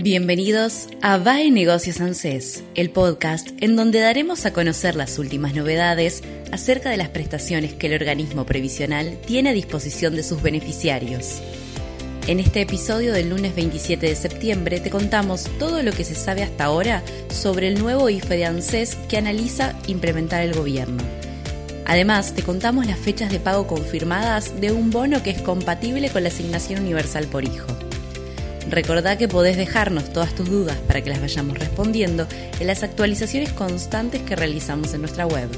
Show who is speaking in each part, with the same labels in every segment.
Speaker 1: Bienvenidos a VAE Negocios ANSES, el podcast en donde daremos a conocer las últimas novedades acerca de las prestaciones que el organismo previsional tiene a disposición de sus beneficiarios. En este episodio del lunes 27 de septiembre te contamos todo lo que se sabe hasta ahora sobre el nuevo IFE de ANSES que analiza implementar el gobierno. Además, te contamos las fechas de pago confirmadas de un bono que es compatible con la asignación universal por hijo. Recordá que podés dejarnos todas tus dudas para que las vayamos respondiendo en las actualizaciones constantes que realizamos en nuestra web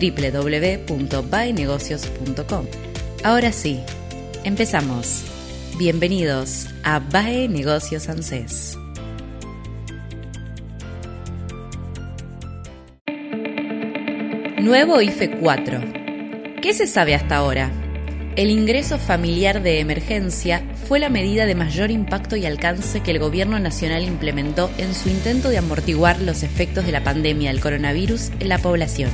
Speaker 1: www.baenegocios.com. Ahora sí, empezamos. Bienvenidos a BAE Negocios ANSES. Nuevo IFE 4. ¿Qué se sabe hasta ahora? El ingreso familiar de emergencia fue la medida de mayor impacto y alcance que el Gobierno Nacional implementó en su intento de amortiguar los efectos de la pandemia del coronavirus en la población.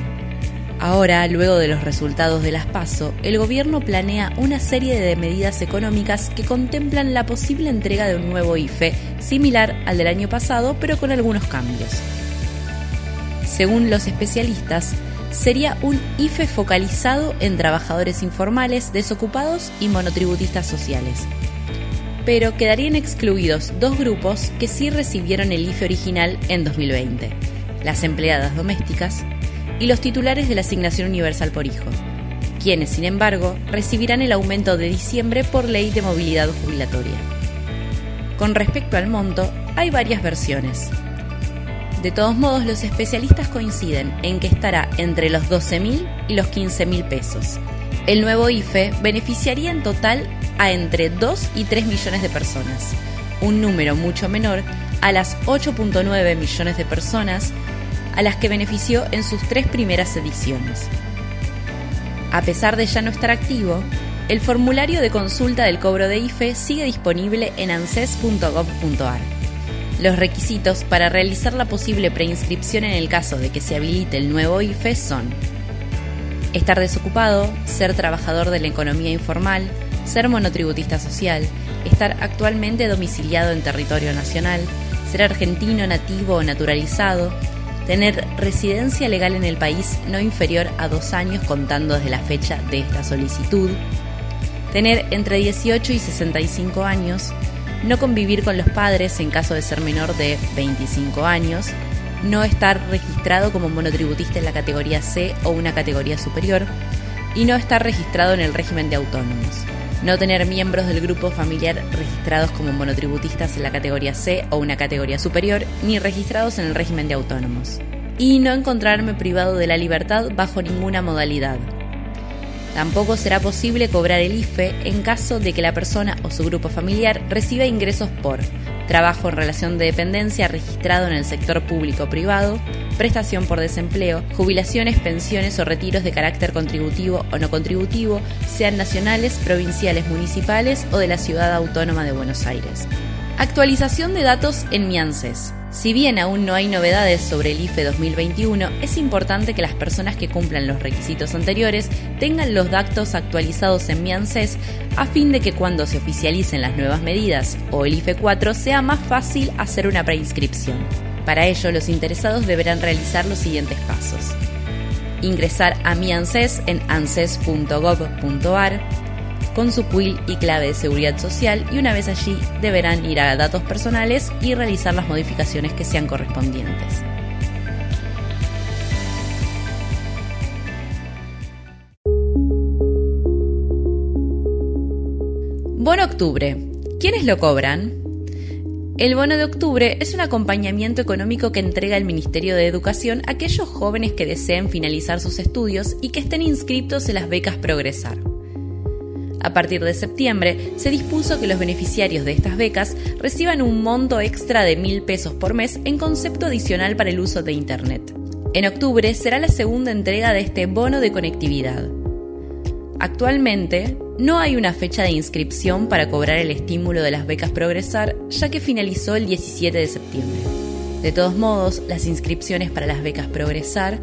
Speaker 1: Ahora, luego de los resultados de las PASO, el gobierno planea una serie de medidas económicas que contemplan la posible entrega de un nuevo IFE, similar al del año pasado, pero con algunos cambios. Según los especialistas, sería un IFE focalizado en trabajadores informales, desocupados y monotributistas sociales. Pero quedarían excluidos dos grupos que sí recibieron el IFE original en 2020, las empleadas domésticas y los titulares de la asignación universal por hijo, quienes, sin embargo, recibirán el aumento de diciembre por ley de movilidad jubilatoria. Con respecto al monto, hay varias versiones. De todos modos, los especialistas coinciden en que estará entre los 12.000 y los 15.000 pesos. El nuevo IFE beneficiaría en total a entre 2 y 3 millones de personas, un número mucho menor a las 8.9 millones de personas a las que benefició en sus tres primeras ediciones. A pesar de ya no estar activo, el formulario de consulta del cobro de IFE sigue disponible en anses.gov.ar. Los requisitos para realizar la posible preinscripción en el caso de que se habilite el nuevo IFE son estar desocupado, ser trabajador de la economía informal, ser monotributista social, estar actualmente domiciliado en territorio nacional, ser argentino nativo o naturalizado, tener residencia legal en el país no inferior a dos años contando desde la fecha de esta solicitud, tener entre 18 y 65 años, no convivir con los padres en caso de ser menor de 25 años, no estar registrado como monotributista en la categoría C o una categoría superior y no estar registrado en el régimen de autónomos. No tener miembros del grupo familiar registrados como monotributistas en la categoría C o una categoría superior, ni registrados en el régimen de autónomos. Y no encontrarme privado de la libertad bajo ninguna modalidad, Tampoco será posible cobrar el IFE en caso de que la persona o su grupo familiar reciba ingresos por trabajo en relación de dependencia registrado en el sector público o privado, prestación por desempleo, jubilaciones, pensiones o retiros de carácter contributivo o no contributivo, sean nacionales, provinciales, municipales o de la Ciudad Autónoma de Buenos Aires. Actualización de datos en MIANSES. Si bien aún no hay novedades sobre el IFE 2021, es importante que las personas que cumplan los requisitos anteriores tengan los datos actualizados en mi ANSES a fin de que cuando se oficialicen las nuevas medidas o el IFE 4 sea más fácil hacer una preinscripción. Para ello, los interesados deberán realizar los siguientes pasos. Ingresar a mi ANSES en anses.gov.ar con su quill y clave de seguridad social y una vez allí deberán ir a datos personales y realizar las modificaciones que sean correspondientes. Bono Octubre. ¿Quiénes lo cobran? El bono de octubre es un acompañamiento económico que entrega el Ministerio de Educación a aquellos jóvenes que deseen finalizar sus estudios y que estén inscritos en las becas Progresar. A partir de septiembre, se dispuso que los beneficiarios de estas becas reciban un monto extra de mil pesos por mes en concepto adicional para el uso de Internet. En octubre será la segunda entrega de este bono de conectividad. Actualmente, no hay una fecha de inscripción para cobrar el estímulo de las becas Progresar, ya que finalizó el 17 de septiembre. De todos modos, las inscripciones para las becas Progresar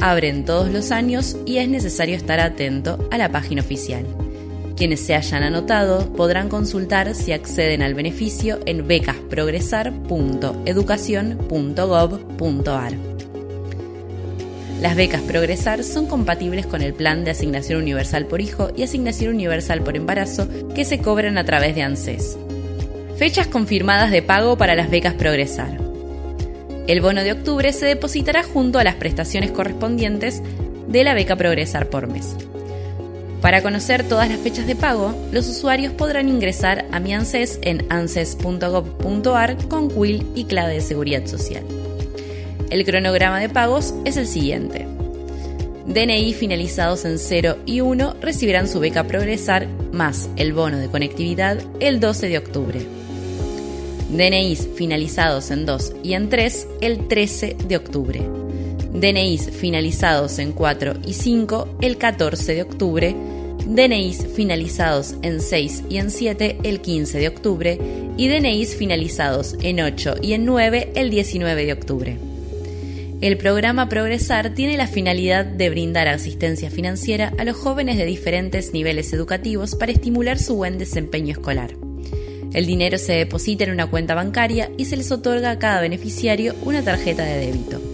Speaker 1: abren todos los años y es necesario estar atento a la página oficial. Quienes se hayan anotado podrán consultar si acceden al beneficio en becasprogresar.educacion.gov.ar. Las becas Progresar son compatibles con el plan de asignación universal por hijo y asignación universal por embarazo que se cobran a través de ANSES. Fechas confirmadas de pago para las becas Progresar. El bono de octubre se depositará junto a las prestaciones correspondientes de la beca Progresar por mes. Para conocer todas las fechas de pago, los usuarios podrán ingresar a mi ANSES en anses.gov.ar con quill y clave de seguridad social. El cronograma de pagos es el siguiente. DNI finalizados en 0 y 1 recibirán su beca Progresar más el bono de conectividad el 12 de octubre. DNIs finalizados en 2 y en 3 el 13 de octubre. DNIs finalizados en 4 y 5 el 14 de octubre DNIs finalizados en 6 y en 7 el 15 de octubre y DNIs finalizados en 8 y en 9 el 19 de octubre. El programa Progresar tiene la finalidad de brindar asistencia financiera a los jóvenes de diferentes niveles educativos para estimular su buen desempeño escolar. El dinero se deposita en una cuenta bancaria y se les otorga a cada beneficiario una tarjeta de débito.